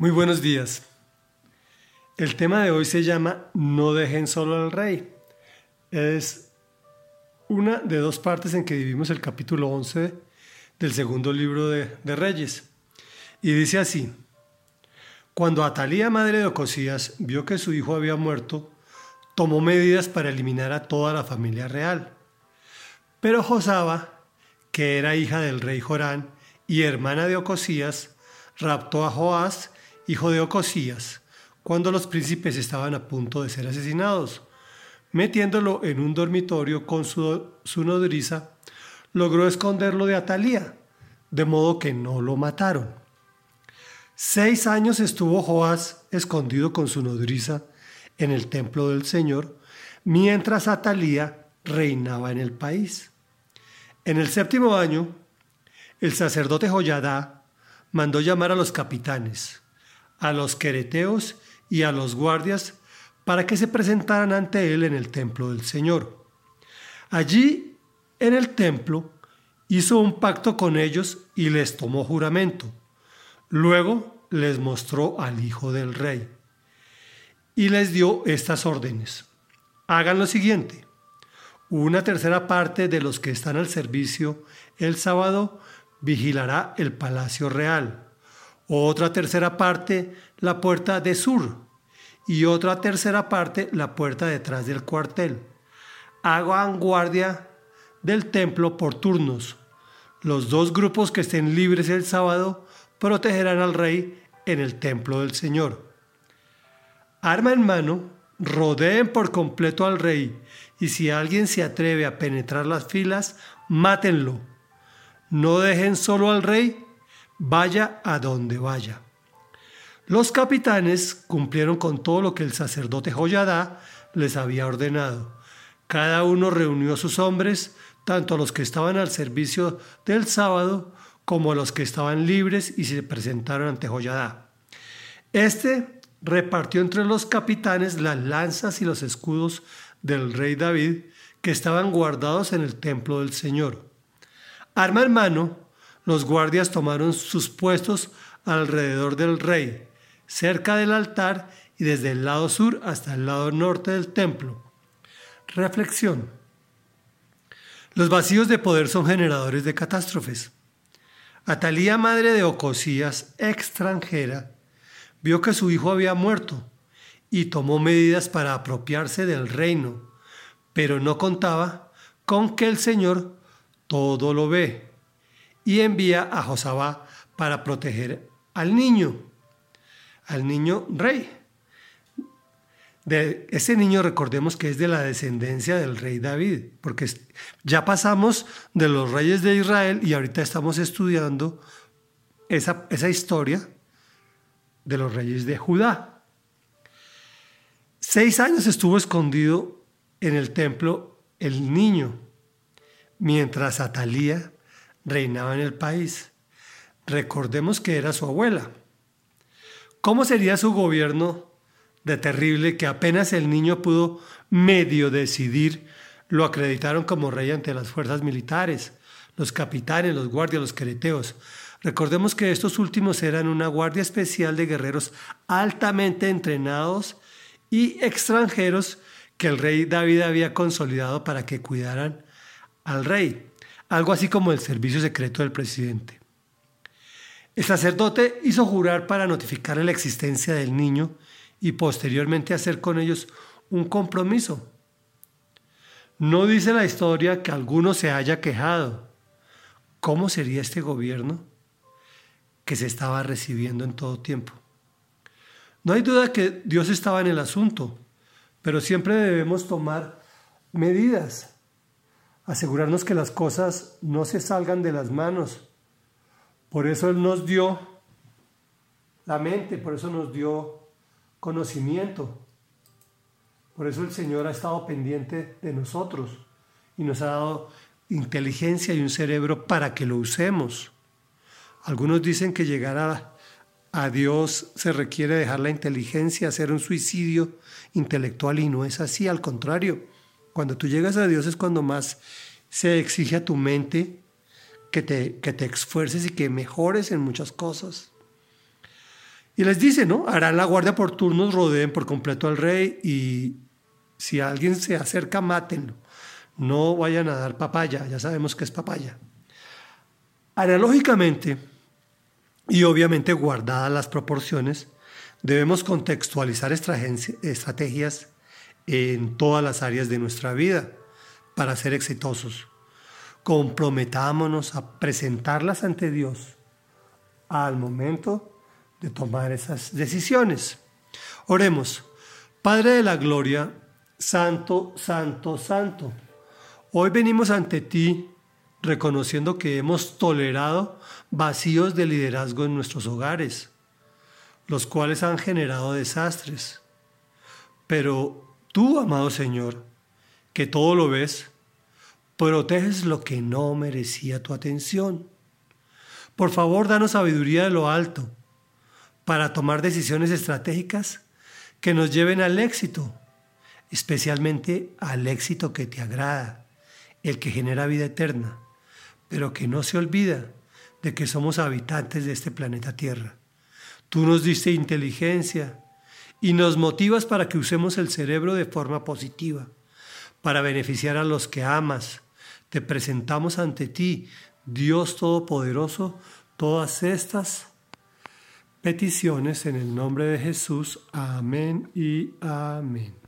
Muy buenos días. El tema de hoy se llama No dejen solo al rey. Es una de dos partes en que dividimos el capítulo 11 del segundo libro de, de Reyes. Y dice así, cuando Atalía, madre de Ocosías, vio que su hijo había muerto, tomó medidas para eliminar a toda la familia real. Pero Josaba, que era hija del rey Jorán y hermana de Ocosías, raptó a Joás, hijo de Ocosías, cuando los príncipes estaban a punto de ser asesinados. Metiéndolo en un dormitorio con su, nodriza, logró esconderlo de Atalía, de modo que no lo mataron. Seis años estuvo Joás escondido con su nodriza en el templo del Señor, mientras Atalía reinaba en el país. En el séptimo año, el sacerdote Joyadá mandó llamar a los capitanes, a los quereteos y a los guardias para que se presentaran ante él en el templo del Señor. Allí, en el templo, hizo un pacto con ellos y les tomó juramento. Luego les mostró al Hijo del Rey y les dio estas órdenes. Hagan lo siguiente. Una tercera parte de los que están al servicio el sábado vigilará el palacio real. Otra tercera parte la puerta de sur y otra tercera parte la puerta detrás del cuartel. Hagan guardia del templo por turnos. Los dos grupos que estén libres el sábado protegerán al rey en el templo del Señor. Arma en mano, rodeen por completo al rey y si alguien se atreve a penetrar las filas, mátenlo. No dejen solo al rey, vaya a donde vaya. Los capitanes cumplieron con todo lo que el sacerdote Joyadá les había ordenado. Cada uno reunió a sus hombres, tanto a los que estaban al servicio del sábado como a los que estaban libres y se presentaron ante Joyadá. Este repartió entre los capitanes las lanzas y los escudos del rey David que estaban guardados en el templo del Señor. Arma en mano, los guardias tomaron sus puestos alrededor del rey, cerca del altar y desde el lado sur hasta el lado norte del templo. Reflexión. Los vacíos de poder son generadores de catástrofes. Atalía, madre de Ocosías, extranjera, vio que su hijo había muerto y tomó medidas para apropiarse del reino, pero no contaba con que el Señor todo lo ve y envía a Josabá para proteger al niño, al niño rey. De ese niño recordemos que es de la descendencia del rey David, porque ya pasamos de los reyes de Israel y ahorita estamos estudiando esa, esa historia de los reyes de Judá. Seis años estuvo escondido en el templo el niño, mientras Atalía reinaba en el país. Recordemos que era su abuela. ¿Cómo sería su gobierno de terrible que apenas el niño pudo medio decidir, lo acreditaron como rey ante las fuerzas militares, los capitanes, los guardias, los quereteos? Recordemos que estos últimos eran una guardia especial de guerreros altamente entrenados y extranjeros que el rey David había consolidado para que cuidaran al rey, algo así como el servicio secreto del presidente. El sacerdote hizo jurar para notificar la existencia del niño y posteriormente hacer con ellos un compromiso. No dice la historia que alguno se haya quejado. ¿Cómo sería este gobierno? que se estaba recibiendo en todo tiempo. No hay duda que Dios estaba en el asunto, pero siempre debemos tomar medidas, asegurarnos que las cosas no se salgan de las manos. Por eso Él nos dio la mente, por eso nos dio conocimiento. Por eso el Señor ha estado pendiente de nosotros y nos ha dado inteligencia y un cerebro para que lo usemos. Algunos dicen que llegar a, Dios se requiere dejar la inteligencia, hacer un suicidio intelectual y no es así, al contrario. Cuando tú llegas a Dios es cuando más se exige a tu mente que te, que te esfuerces y que mejores en muchas cosas. Y les dice, ¿no? Harán la guardia por turnos, rodeen por completo al rey y si alguien se acerca, mátenlo. No vayan a dar papaya, ya sabemos que es papaya. Analógicamente, y obviamente guardadas las proporciones, debemos contextualizar estrategias en todas las áreas de nuestra vida para ser exitosos. Comprometámonos a presentarlas ante Dios al momento de tomar esas decisiones. Oremos. Padre de la Gloria, Santo, Santo, Santo. Hoy venimos ante ti reconociendo que hemos tolerado vacíos de liderazgo en nuestros hogares, los cuales han generado desastres. Pero tú, amado Señor, que todo lo ves, proteges lo que no merecía tu atención. Por favor, danos sabiduría de lo alto para tomar decisiones estratégicas que nos lleven al éxito, especialmente al éxito que te agrada, el que genera vida eterna pero que no se olvida de que somos habitantes de este planeta Tierra. Tú nos diste inteligencia y nos motivas para que usemos el cerebro de forma positiva, para beneficiar a los que amas. Te presentamos ante ti, Dios Todopoderoso, todas estas peticiones en el nombre de Jesús. Amén y amén.